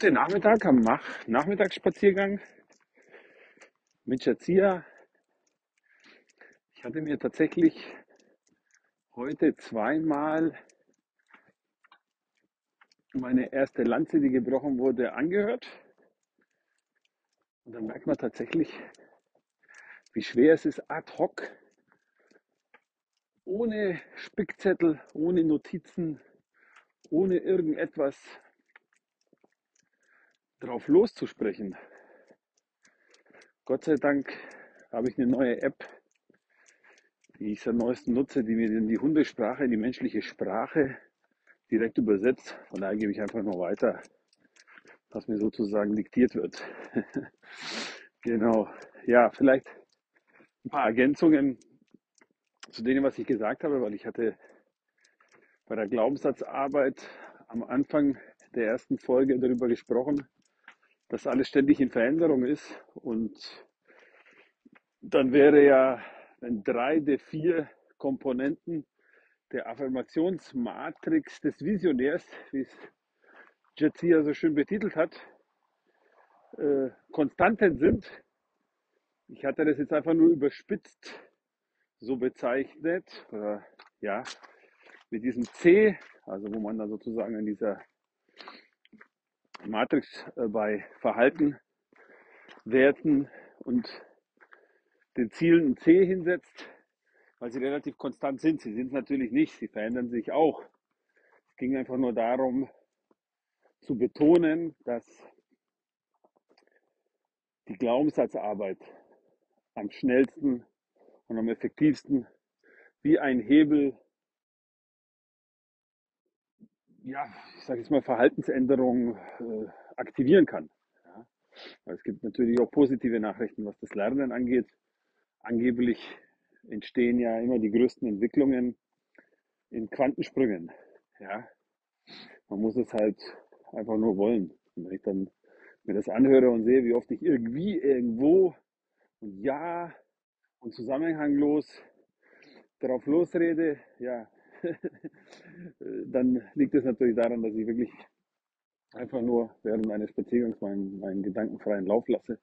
Heute Nachmittag am Nachmittagsspaziergang mit Shazia. Ich hatte mir tatsächlich heute zweimal meine erste Lanze, die gebrochen wurde, angehört. Und dann merkt man tatsächlich, wie schwer es ist, ad hoc, ohne Spickzettel, ohne Notizen, ohne irgendetwas drauf loszusprechen. Gott sei Dank habe ich eine neue App, die ich seit neuestem nutze, die mir die Hundesprache die menschliche Sprache direkt übersetzt. Von daher gebe ich einfach nur weiter, was mir sozusagen diktiert wird. genau. Ja, vielleicht ein paar Ergänzungen zu dem, was ich gesagt habe, weil ich hatte bei der Glaubenssatzarbeit am Anfang der ersten Folge darüber gesprochen, dass alles ständig in Veränderung ist und dann wäre ja, wenn drei der vier Komponenten der Affirmationsmatrix des Visionärs, wie es Jetsia so schön betitelt hat, äh, Konstanten sind. Ich hatte das jetzt einfach nur überspitzt so bezeichnet, oder ja, mit diesem C, also wo man dann sozusagen in dieser Matrix äh, bei Verhalten, Werten und den Zielen ein C hinsetzt, weil sie relativ konstant sind. Sie sind es natürlich nicht, sie verändern sich auch. Es ging einfach nur darum zu betonen, dass die Glaubenssatzarbeit am schnellsten und am effektivsten wie ein Hebel ja, ich sage jetzt mal, Verhaltensänderungen äh, aktivieren kann. Ja. Es gibt natürlich auch positive Nachrichten, was das Lernen angeht. Angeblich entstehen ja immer die größten Entwicklungen in Quantensprüngen. Ja. Man muss es halt einfach nur wollen. Und wenn ich dann mir das anhöre und sehe, wie oft ich irgendwie, irgendwo und ja und zusammenhanglos darauf losrede, ja, dann liegt es natürlich daran, dass ich wirklich einfach nur während meines Spaziergangs meinen, meinen gedankenfreien Lauf lasse,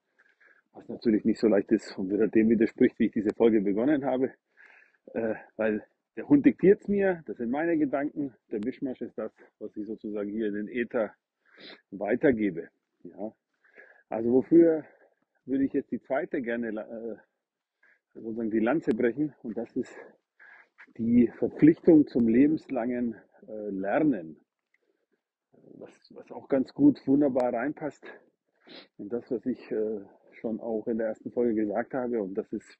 was natürlich nicht so leicht ist und wieder dem widerspricht, wie ich diese Folge begonnen habe, äh, weil der Hund diktiert es mir, das sind meine Gedanken, der Mischmasch ist das, was ich sozusagen hier in den Äther weitergebe. Ja. Also wofür würde ich jetzt die zweite gerne äh, sozusagen die Lanze brechen und das ist die Verpflichtung zum lebenslangen äh, Lernen, was, was auch ganz gut, wunderbar reinpasst in das, was ich äh, schon auch in der ersten Folge gesagt habe. Und das ist,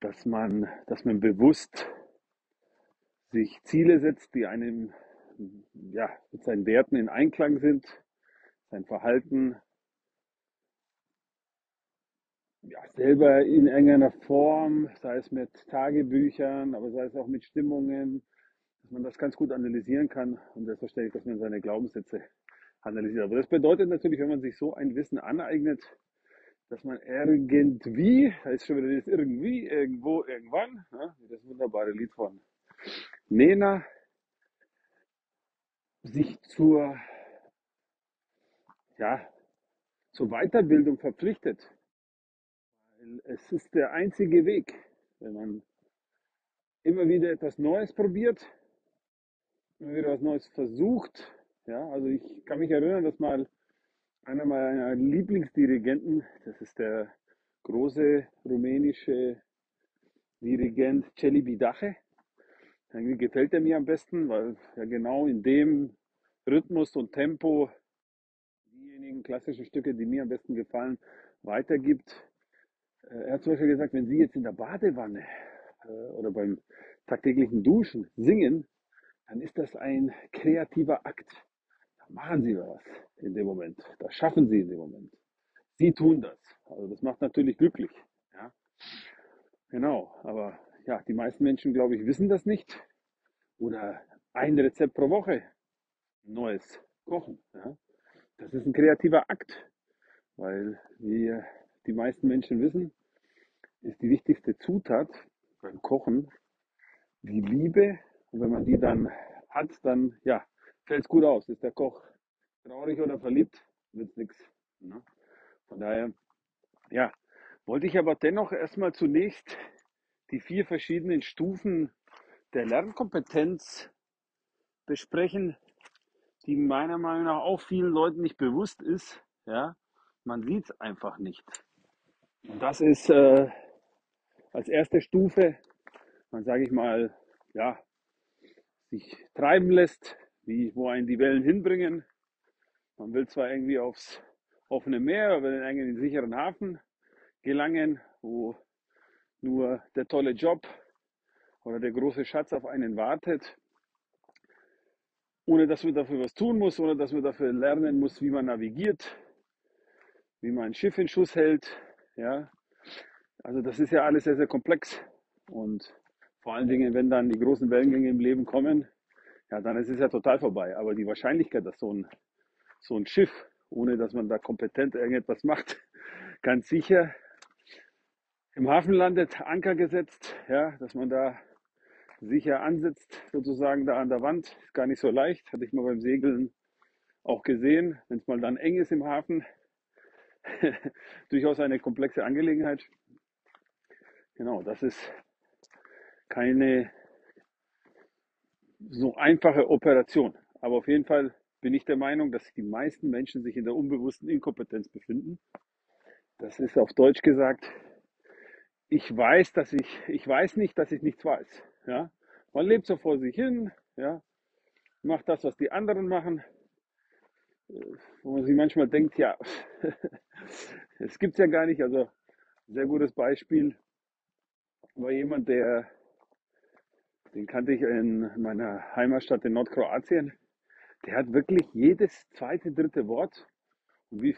dass man, dass man bewusst sich Ziele setzt, die einem ja, mit seinen Werten in Einklang sind, sein Verhalten ja, selber in irgendeiner Form, sei es mit Tagebüchern, aber sei es auch mit Stimmungen, dass man das ganz gut analysieren kann und selbstverständlich, dass man seine Glaubenssätze analysiert. Aber das bedeutet natürlich, wenn man sich so ein Wissen aneignet, dass man irgendwie, da ist schon wieder das irgendwie, irgendwo, irgendwann, ja, das wunderbare Lied von Nena, sich zur, ja, zur Weiterbildung verpflichtet. Es ist der einzige Weg, wenn man immer wieder etwas Neues probiert, immer wieder was Neues versucht. Ja, also ich kann mich erinnern, dass mal einer meiner Lieblingsdirigenten, das ist der große rumänische Dirigent Celibi Dache. Irgendwie gefällt er mir am besten, weil er genau in dem Rhythmus und Tempo diejenigen klassischen Stücke, die mir am besten gefallen, weitergibt. Er hat zum Beispiel gesagt, wenn Sie jetzt in der Badewanne äh, oder beim tagtäglichen Duschen singen, dann ist das ein kreativer Akt. Da machen Sie was in dem Moment. Das schaffen Sie in dem Moment. Sie tun das. Also das macht natürlich glücklich. Ja? Genau. Aber ja, die meisten Menschen, glaube ich, wissen das nicht. Oder ein Rezept pro Woche neues kochen. Ja? Das ist ein kreativer Akt, weil wir die meisten Menschen wissen, ist die wichtigste Zutat beim Kochen die Liebe. Und wenn man die dann hat, dann ja, fällt es gut aus. Ist der Koch traurig oder verliebt, wird's nix. Ne? Von daher, ja, wollte ich aber dennoch erstmal zunächst die vier verschiedenen Stufen der Lernkompetenz besprechen, die meiner Meinung nach auch vielen Leuten nicht bewusst ist. Ja, man sieht es einfach nicht. Und das ist äh, als erste Stufe, man sage ich mal, ja, sich treiben lässt, wie, wo einen die Wellen hinbringen. Man will zwar irgendwie aufs offene Meer, will in einen sicheren Hafen gelangen, wo nur der tolle Job oder der große Schatz auf einen wartet, ohne dass man dafür was tun muss, ohne dass man dafür lernen muss, wie man navigiert, wie man ein Schiff in Schuss hält. Ja, also das ist ja alles sehr, sehr komplex. Und vor allen Dingen, wenn dann die großen Wellengänge im Leben kommen, ja, dann ist es ja total vorbei. Aber die Wahrscheinlichkeit, dass so ein, so ein Schiff, ohne dass man da kompetent irgendetwas macht, ganz sicher im Hafen landet, Anker gesetzt, ja, dass man da sicher ansetzt, sozusagen da an der Wand, ist gar nicht so leicht, hatte ich mal beim Segeln auch gesehen, wenn es mal dann eng ist im Hafen, durchaus eine komplexe Angelegenheit. Genau, das ist keine so einfache Operation. Aber auf jeden Fall bin ich der Meinung, dass die meisten Menschen sich in der unbewussten Inkompetenz befinden. Das ist auf Deutsch gesagt, ich weiß, dass ich, ich weiß nicht, dass ich nichts weiß. Ja? Man lebt so vor sich hin, ja? macht das, was die anderen machen, wo man sich manchmal denkt, ja, es gibt es ja gar nicht. Also sehr gutes Beispiel war jemand, der, den kannte ich in meiner Heimatstadt in Nordkroatien, der hat wirklich jedes zweite, dritte Wort. Und wie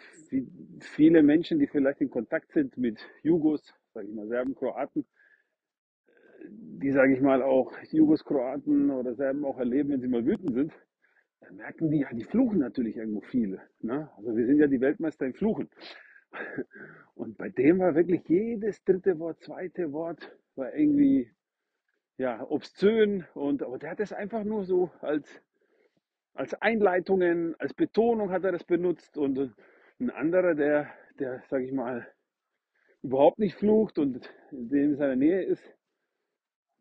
viele Menschen, die vielleicht in Kontakt sind mit Jugos, sage ich mal, Serben, Kroaten, die, sage ich mal, auch Jugos, Kroaten oder Serben auch erleben, wenn sie mal wütend sind, dann merken die, ja, die fluchen natürlich irgendwo viele. Ne? Also wir sind ja die Weltmeister im Fluchen. Und bei dem war wirklich jedes dritte Wort, zweite Wort, war irgendwie, ja, obszön und, aber der hat es einfach nur so als, als Einleitungen, als Betonung hat er das benutzt und ein anderer, der, der, sag ich mal, überhaupt nicht flucht und in dem in seiner Nähe ist,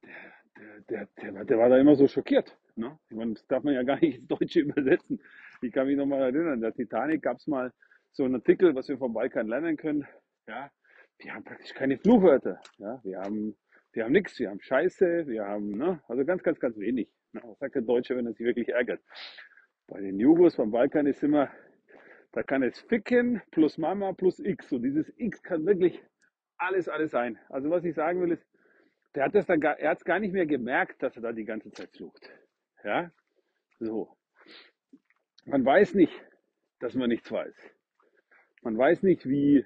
der, der, der, der war da immer so schockiert. Ne? Ich meine, das darf man ja gar nicht ins Deutsche übersetzen. Ich kann mich noch mal erinnern, der Titanic gab es mal so einen Artikel, was wir vom Balkan lernen können. Ja, wir haben praktisch keine Fluchwörter. Ja, wir haben, wir haben nichts. Wir haben Scheiße, wir haben, ne, also ganz, ganz, ganz wenig. Ne? Was sagt der Deutsche, wenn er sich wirklich ärgert? Bei den Jugos vom Balkan ist immer, da kann es ficken plus Mama plus X. Und dieses X kann wirklich alles, alles sein. Also was ich sagen will ist, der hat das dann gar, er hat es gar nicht mehr gemerkt, dass er da die ganze Zeit flucht. Ja, so. Man weiß nicht, dass man nichts weiß. Man weiß nicht, wie,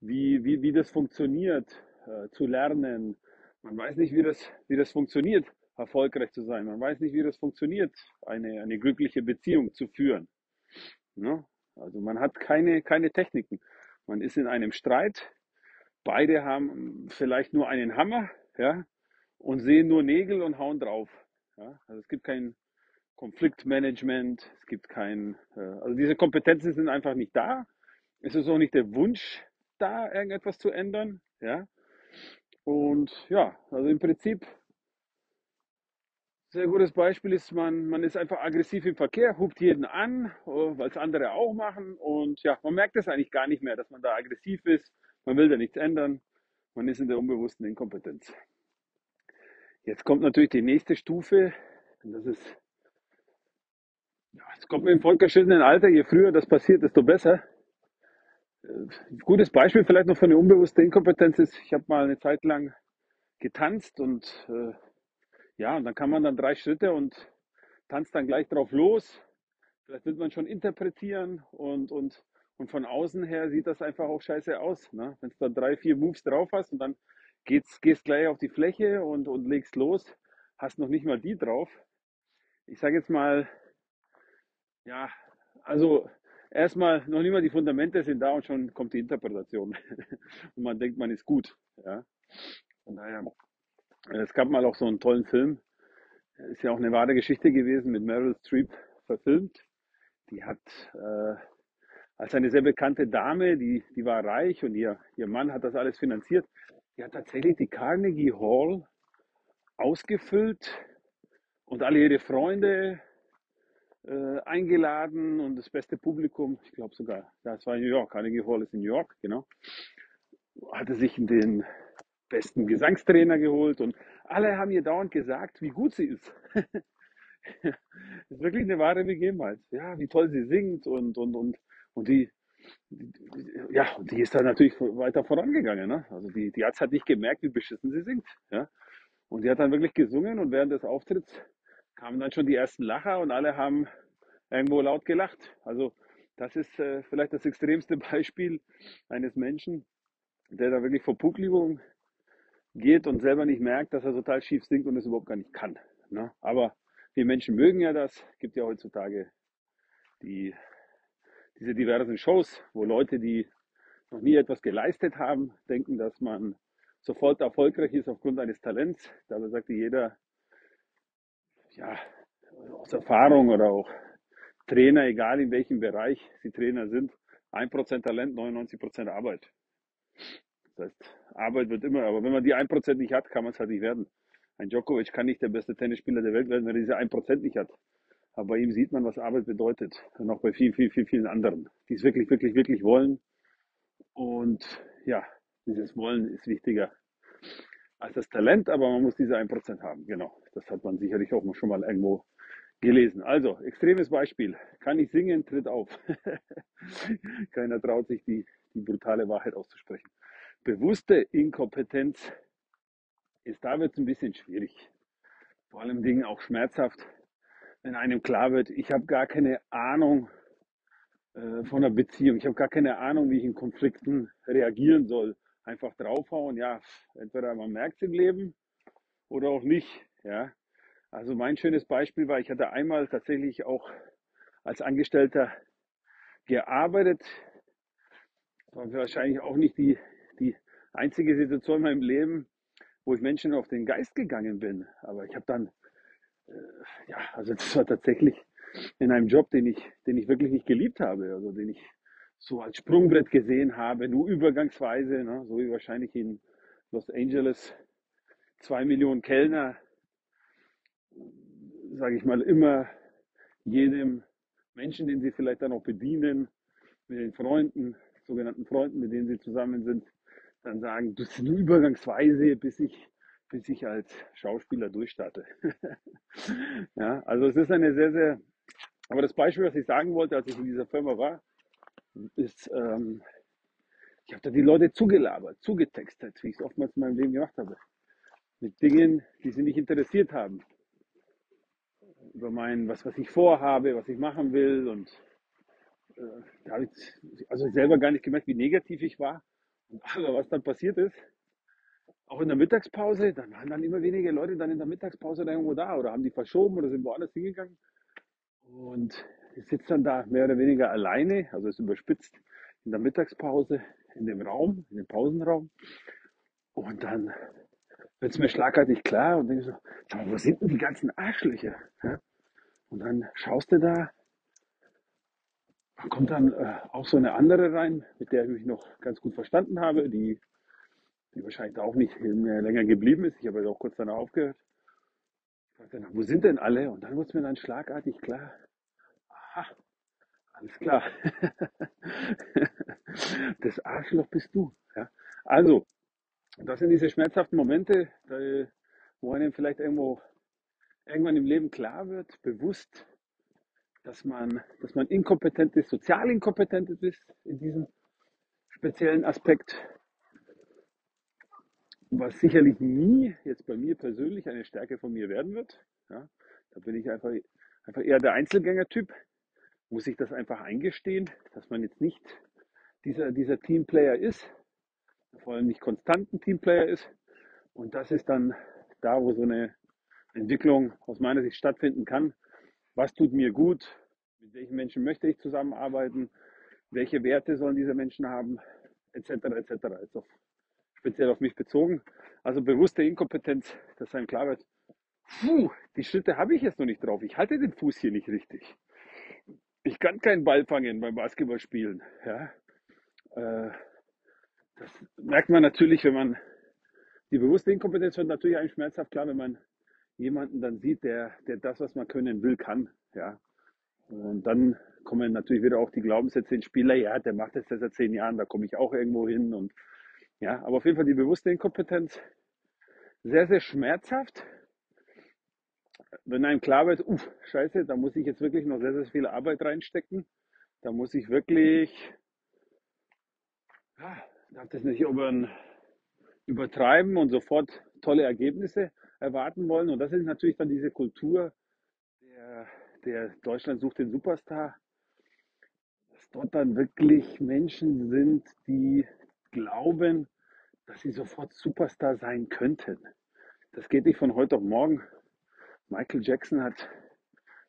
wie, wie, wie das funktioniert, äh, zu lernen. Man weiß nicht, wie das, wie das funktioniert, erfolgreich zu sein. Man weiß nicht, wie das funktioniert, eine, eine glückliche Beziehung zu führen. Ne? Also man hat keine, keine Techniken. Man ist in einem Streit. Beide haben vielleicht nur einen Hammer, ja, und sehen nur Nägel und hauen drauf. Ja? Also es gibt kein Konfliktmanagement, es gibt kein, äh, also diese Kompetenzen sind einfach nicht da. Es ist auch nicht der Wunsch da, irgendetwas zu ändern. Ja? Und ja, also im Prinzip, sehr gutes Beispiel ist, man, man ist einfach aggressiv im Verkehr, hupt jeden an, oh, weil es andere auch machen. Und ja, man merkt es eigentlich gar nicht mehr, dass man da aggressiv ist. Man will da nichts ändern. Man ist in der unbewussten Inkompetenz. Jetzt kommt natürlich die nächste Stufe. Und das ist, ja, es kommt mir im fortgeschrittenen Alter, je früher das passiert, desto besser. Ein äh, gutes Beispiel vielleicht noch für eine unbewusste Inkompetenz ist, ich habe mal eine Zeit lang getanzt und äh, ja, und dann kann man dann drei Schritte und tanzt dann gleich drauf los. Vielleicht wird man schon interpretieren und, und, und von außen her sieht das einfach auch scheiße aus. Ne? Wenn du dann drei, vier Moves drauf hast und dann geht's, gehst gleich auf die Fläche und, und legst los, hast noch nicht mal die drauf. Ich sage jetzt mal, ja, also erstmal noch nicht mal die Fundamente sind da und schon kommt die Interpretation. und man denkt, man ist gut. Ja. Von es gab mal auch so einen tollen Film, ist ja auch eine wahre Geschichte gewesen, mit Meryl Streep verfilmt. die hat äh, als eine sehr bekannte Dame, die, die war reich und ihr, ihr Mann hat das alles finanziert, die hat tatsächlich die Carnegie Hall ausgefüllt und alle ihre Freunde äh, eingeladen und das beste Publikum, ich glaube sogar, das war New York, Carnegie Hall ist in New York, genau, hatte sich den besten Gesangstrainer geholt und alle haben ihr dauernd gesagt, wie gut sie ist. das ist wirklich eine wahre Begebenheit. Ja, wie toll sie singt und, und, und, und die, ja, die ist dann natürlich weiter vorangegangen. Ne? Also die, die hat nicht gemerkt, wie beschissen sie singt. Ja? Und die hat dann wirklich gesungen und während des Auftritts kamen dann schon die ersten Lacher und alle haben irgendwo laut gelacht. Also das ist äh, vielleicht das extremste Beispiel eines Menschen, der da wirklich vor Publikum geht und selber nicht merkt, dass er total schief singt und es überhaupt gar nicht kann. Ne? Aber wir Menschen mögen ja das. Gibt ja heutzutage die, diese diversen Shows, wo Leute, die noch nie etwas geleistet haben, denken, dass man sofort erfolgreich ist aufgrund eines Talents. Dabei sagt jeder, ja, aus Erfahrung oder auch Trainer, egal in welchem Bereich sie Trainer sind, 1% Talent, 99% Arbeit. Das heißt, Arbeit wird immer, aber wenn man die 1% nicht hat, kann man es halt nicht werden. Ein Djokovic kann nicht der beste Tennisspieler der Welt werden, wenn er diese 1% nicht hat. Aber bei ihm sieht man, was Arbeit bedeutet. Und auch bei vielen, vielen, vielen, vielen anderen, die es wirklich, wirklich, wirklich wollen. Und ja, dieses Wollen ist wichtiger als das Talent, aber man muss diese 1% haben. Genau. Das hat man sicherlich auch schon mal irgendwo gelesen. Also, extremes Beispiel. Kann ich singen, tritt auf. Keiner traut sich, die, die brutale Wahrheit auszusprechen. Bewusste Inkompetenz ist, da wird es ein bisschen schwierig. Vor allem Dingen auch schmerzhaft, wenn einem klar wird, ich habe gar keine Ahnung äh, von einer Beziehung. Ich habe gar keine Ahnung, wie ich in Konflikten reagieren soll. Einfach draufhauen, ja, entweder man merkt es im Leben oder auch nicht. Ja. Also mein schönes Beispiel war, ich hatte einmal tatsächlich auch als Angestellter gearbeitet. Das war wahrscheinlich auch nicht die, die einzige Situation in meinem Leben, wo ich Menschen auf den Geist gegangen bin. Aber ich habe dann, ja, also das war tatsächlich in einem Job, den ich, den ich wirklich nicht geliebt habe, also den ich so als Sprungbrett gesehen habe, nur übergangsweise, ne, so wie wahrscheinlich in Los Angeles zwei Millionen Kellner, sage ich mal, immer jedem Menschen, den sie vielleicht dann auch bedienen, mit den Freunden, sogenannten Freunden, mit denen sie zusammen sind, dann sagen, das ist nur übergangsweise, bis ich, bis ich als Schauspieler durchstarte. ja, also es ist eine sehr, sehr, aber das Beispiel, was ich sagen wollte, als ich in dieser Firma war, ist, ähm, ich habe da die Leute zugelabert, zugetextet, wie ich es oftmals in meinem Leben gemacht habe. Mit Dingen, die sie nicht interessiert haben. Über mein, was, was ich vorhabe, was ich machen will. Und äh, da habe ich also selber gar nicht gemerkt, wie negativ ich war. Aber was dann passiert ist, auch in der Mittagspause, dann waren dann immer weniger Leute dann in der Mittagspause da irgendwo da oder haben die verschoben oder sind woanders hingegangen. Und ich sitze dann da mehr oder weniger alleine, also ist überspitzt, in der Mittagspause, in dem Raum, in dem Pausenraum. Und dann wird es mir schlagartig klar und denke so, wo sind denn die ganzen Arschlöcher? Und dann schaust du da kommt dann äh, auch so eine andere rein, mit der ich mich noch ganz gut verstanden habe, die, die wahrscheinlich auch nicht mehr länger geblieben ist. Ich habe jetzt auch kurz danach aufgehört. Dann, wo sind denn alle? Und dann wurde es mir dann schlagartig klar. Aha, alles klar. das Arschloch bist du. Ja? Also, das sind diese schmerzhaften Momente, wo einem vielleicht irgendwo irgendwann im Leben klar wird, bewusst, dass man, dass man inkompetent ist, sozial inkompetent ist in diesem speziellen Aspekt, was sicherlich nie jetzt bei mir persönlich eine Stärke von mir werden wird. Ja, da bin ich einfach, einfach eher der Einzelgänger-Typ, muss ich das einfach eingestehen, dass man jetzt nicht dieser, dieser Teamplayer ist, vor allem nicht konstanten Teamplayer ist. Und das ist dann da, wo so eine Entwicklung aus meiner Sicht stattfinden kann, was tut mir gut, mit welchen Menschen möchte ich zusammenarbeiten, welche Werte sollen diese Menschen haben, etc. etc. Auf, speziell auf mich bezogen. Also bewusste Inkompetenz, dass einem klar wird, puh, die Schritte habe ich jetzt noch nicht drauf. Ich halte den Fuß hier nicht richtig. Ich kann keinen Ball fangen beim Basketballspielen. Ja? Äh, das merkt man natürlich, wenn man die bewusste Inkompetenz wird natürlich eigentlich schmerzhaft klar, wenn man jemanden dann sieht, der, der das, was man können will, kann. Ja? Und dann kommen natürlich wieder auch die Glaubenssätze ins Spiel, ja, der macht das seit zehn Jahren, da komme ich auch irgendwo hin. Und ja, aber auf jeden Fall die bewusste Inkompetenz sehr, sehr schmerzhaft. Wenn einem klar wird, uff, scheiße, da muss ich jetzt wirklich noch sehr, sehr viel Arbeit reinstecken. Da muss ich wirklich, ja, darf das nicht über, übertreiben und sofort tolle Ergebnisse erwarten wollen. Und das ist natürlich dann diese Kultur der, der Deutschland sucht den Superstar, dass dort dann wirklich Menschen sind, die glauben, dass sie sofort Superstar sein könnten. Das geht nicht von heute auf morgen. Michael Jackson hat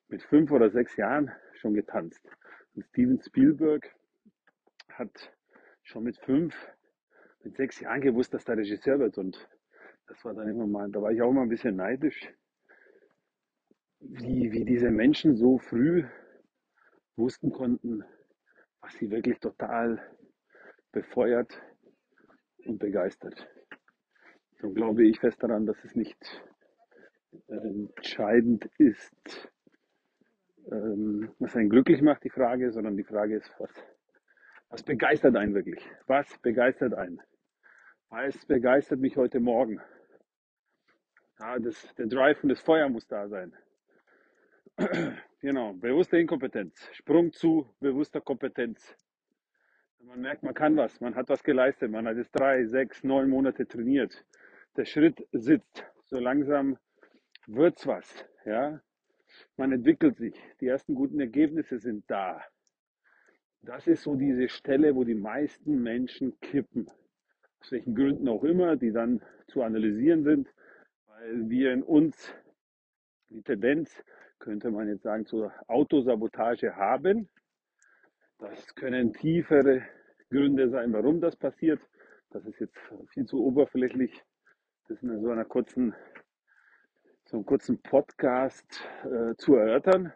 mit fünf oder sechs Jahren schon getanzt. Und Steven Spielberg hat schon mit fünf, mit sechs Jahren gewusst, dass der Regisseur wird. Und das war dann immer mal, da war ich auch immer ein bisschen neidisch, wie, wie diese Menschen so früh wussten konnten, was sie wirklich total befeuert und begeistert. So glaube ich fest daran, dass es nicht entscheidend ist, ähm, was einen glücklich macht, die Frage, sondern die Frage ist, was, was begeistert einen wirklich? Was begeistert einen? Was begeistert mich heute Morgen? Ja, das, der Drive und das Feuer muss da sein. genau, bewusste Inkompetenz. Sprung zu bewusster Kompetenz. Man merkt, man kann was, man hat was geleistet, man hat jetzt drei, sechs, neun Monate trainiert. Der Schritt sitzt. So langsam wird's was. Ja? Man entwickelt sich. Die ersten guten Ergebnisse sind da. Das ist so diese Stelle, wo die meisten Menschen kippen. Aus welchen Gründen auch immer, die dann zu analysieren sind, weil wir in uns die Tendenz, könnte man jetzt sagen, zur Autosabotage haben. Das können tiefere Gründe sein, warum das passiert. Das ist jetzt viel zu oberflächlich, das in so einer kurzen so einen kurzen Podcast äh, zu erörtern.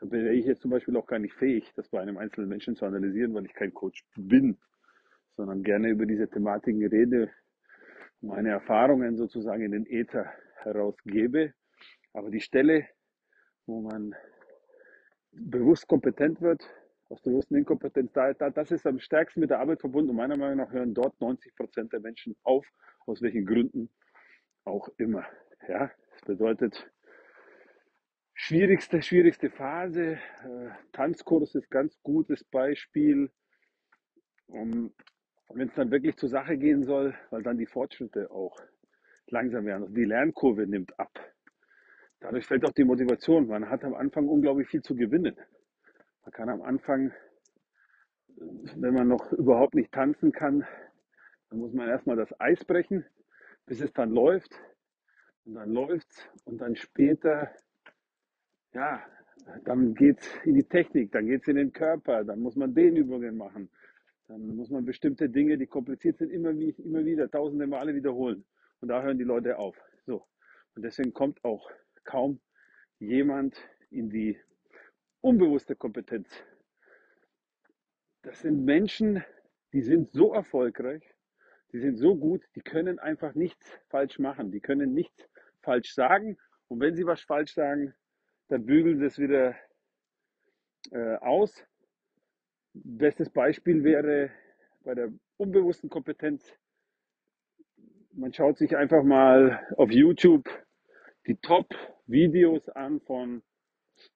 Da bin ich jetzt zum Beispiel auch gar nicht fähig, das bei einem einzelnen Menschen zu analysieren, weil ich kein Coach bin, sondern gerne über diese Thematiken rede, meine Erfahrungen sozusagen in den Äther herausgebe. Aber die Stelle, wo man bewusst kompetent wird, aus der bewussten Inkompetenz, da, da, das ist am stärksten mit der Arbeit verbunden. Und meiner Meinung nach hören dort 90 Prozent der Menschen auf, aus welchen Gründen auch immer. Ja, das bedeutet, schwierigste, schwierigste Phase. Äh, Tanzkurs ist ganz gutes Beispiel. Um, wenn es dann wirklich zur Sache gehen soll, weil dann die Fortschritte auch langsam werden. Also die Lernkurve nimmt ab. Dadurch fällt auch die Motivation. Man hat am Anfang unglaublich viel zu gewinnen. Man kann am Anfang, wenn man noch überhaupt nicht tanzen kann, dann muss man erstmal das Eis brechen, bis es dann läuft. Und dann läuft's und dann später, ja, dann geht's in die Technik, dann geht's in den Körper, dann muss man Dehnübungen machen. Dann muss man bestimmte Dinge, die kompliziert sind, immer, immer wieder, tausende Male wiederholen. Und da hören die Leute auf. So. Und deswegen kommt auch kaum jemand in die unbewusste Kompetenz. Das sind Menschen, die sind so erfolgreich, die sind so gut, die können einfach nichts falsch machen, die können nichts falsch sagen. Und wenn sie was falsch sagen, dann bügeln sie es wieder äh, aus. Bestes Beispiel wäre bei der unbewussten Kompetenz. Man schaut sich einfach mal auf YouTube die Top-Videos an von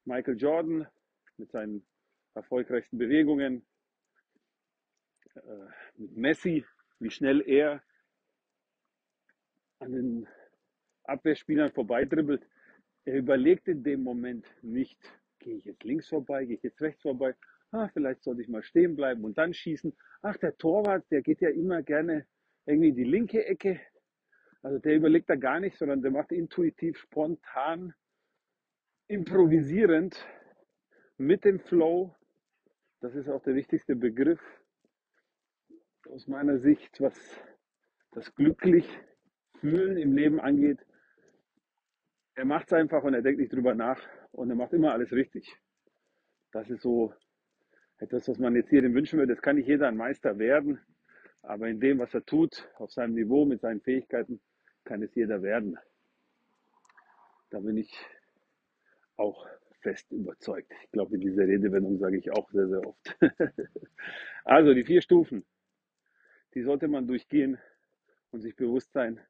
Michael Jordan mit seinen erfolgreichsten Bewegungen, äh, mit Messi, wie schnell er an den Abwehrspielern vorbeidribbelt, er überlegt in dem Moment nicht, gehe ich jetzt links vorbei, gehe ich jetzt rechts vorbei, ah, vielleicht sollte ich mal stehen bleiben und dann schießen. Ach, der Torwart, der geht ja immer gerne irgendwie in die linke Ecke. Also der überlegt da gar nicht, sondern der macht intuitiv, spontan, improvisierend mit dem Flow. Das ist auch der wichtigste Begriff aus meiner Sicht, was das glücklich fühlen im Leben angeht. Er macht es einfach und er denkt nicht drüber nach und er macht immer alles richtig. Das ist so etwas, was man jetzt jedem wünschen würde. Das kann nicht jeder ein Meister werden, aber in dem, was er tut, auf seinem Niveau, mit seinen Fähigkeiten, kann es jeder werden. Da bin ich auch fest überzeugt. Ich glaube, in dieser Redewendung sage ich auch sehr, sehr oft. also die vier Stufen, die sollte man durchgehen und sich bewusst sein,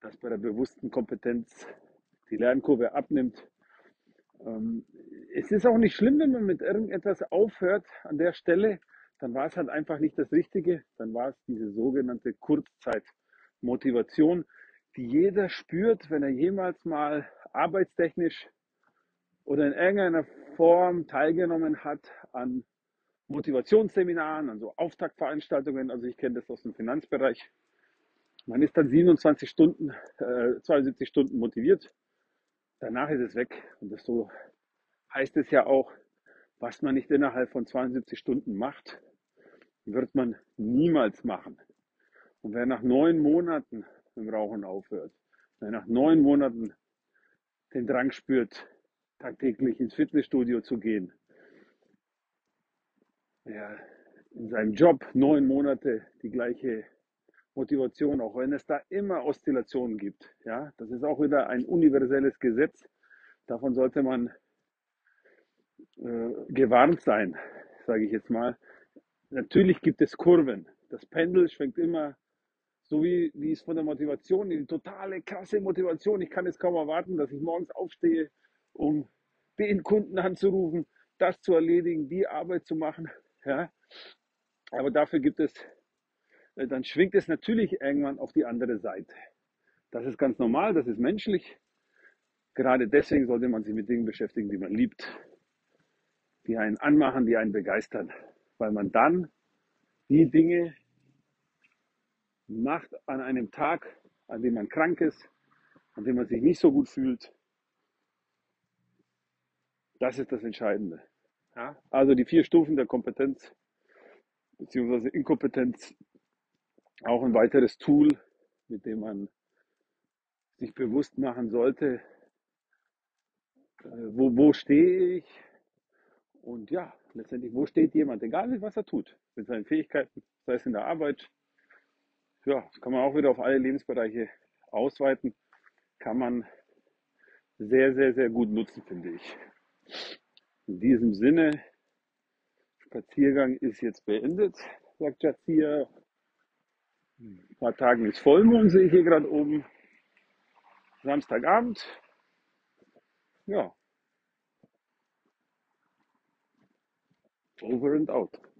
dass bei der bewussten Kompetenz die Lernkurve abnimmt. Ähm, es ist auch nicht schlimm, wenn man mit irgendetwas aufhört an der Stelle, dann war es halt einfach nicht das Richtige, dann war es diese sogenannte Kurzzeitmotivation, die jeder spürt, wenn er jemals mal arbeitstechnisch oder in irgendeiner Form teilgenommen hat an Motivationsseminaren, an so Auftaktveranstaltungen. Also ich kenne das aus dem Finanzbereich. Man ist dann 27 Stunden, äh, 72 Stunden motiviert. Danach ist es weg. Und das so heißt es ja auch, was man nicht innerhalb von 72 Stunden macht, wird man niemals machen. Und wer nach neun Monaten dem Rauchen aufhört, wer nach neun Monaten den Drang spürt, tagtäglich ins Fitnessstudio zu gehen, wer in seinem Job neun Monate die gleiche Motivation, auch wenn es da immer Oszillationen gibt. Ja, das ist auch wieder ein universelles Gesetz. Davon sollte man äh, gewarnt sein, sage ich jetzt mal. Natürlich gibt es Kurven. Das Pendel schwenkt immer so wie, wie es von der Motivation, die totale krasse Motivation. Ich kann es kaum erwarten, dass ich morgens aufstehe, um den Kunden anzurufen, das zu erledigen, die Arbeit zu machen. Ja. Aber dafür gibt es äh, dann schwingt es natürlich irgendwann auf die andere Seite. Das ist ganz normal, das ist menschlich. Gerade deswegen sollte man sich mit Dingen beschäftigen, die man liebt, die einen anmachen, die einen begeistern, weil man dann die Dinge macht an einem Tag, an dem man krank ist, an dem man sich nicht so gut fühlt. Das ist das Entscheidende. Ja? Also die vier Stufen der Kompetenz bzw. Inkompetenz auch ein weiteres Tool, mit dem man sich bewusst machen sollte, äh, wo, wo stehe ich und ja, letztendlich, wo steht jemand, egal was er tut, mit seinen Fähigkeiten, sei es in der Arbeit, ja, kann man auch wieder auf alle Lebensbereiche ausweiten, kann man sehr, sehr, sehr gut nutzen, finde ich. In diesem Sinne, Spaziergang ist jetzt beendet, sagt Jazia. Ein paar Tagen ist Vollmond, sehe ich hier gerade oben. Samstagabend. Ja. Over and out.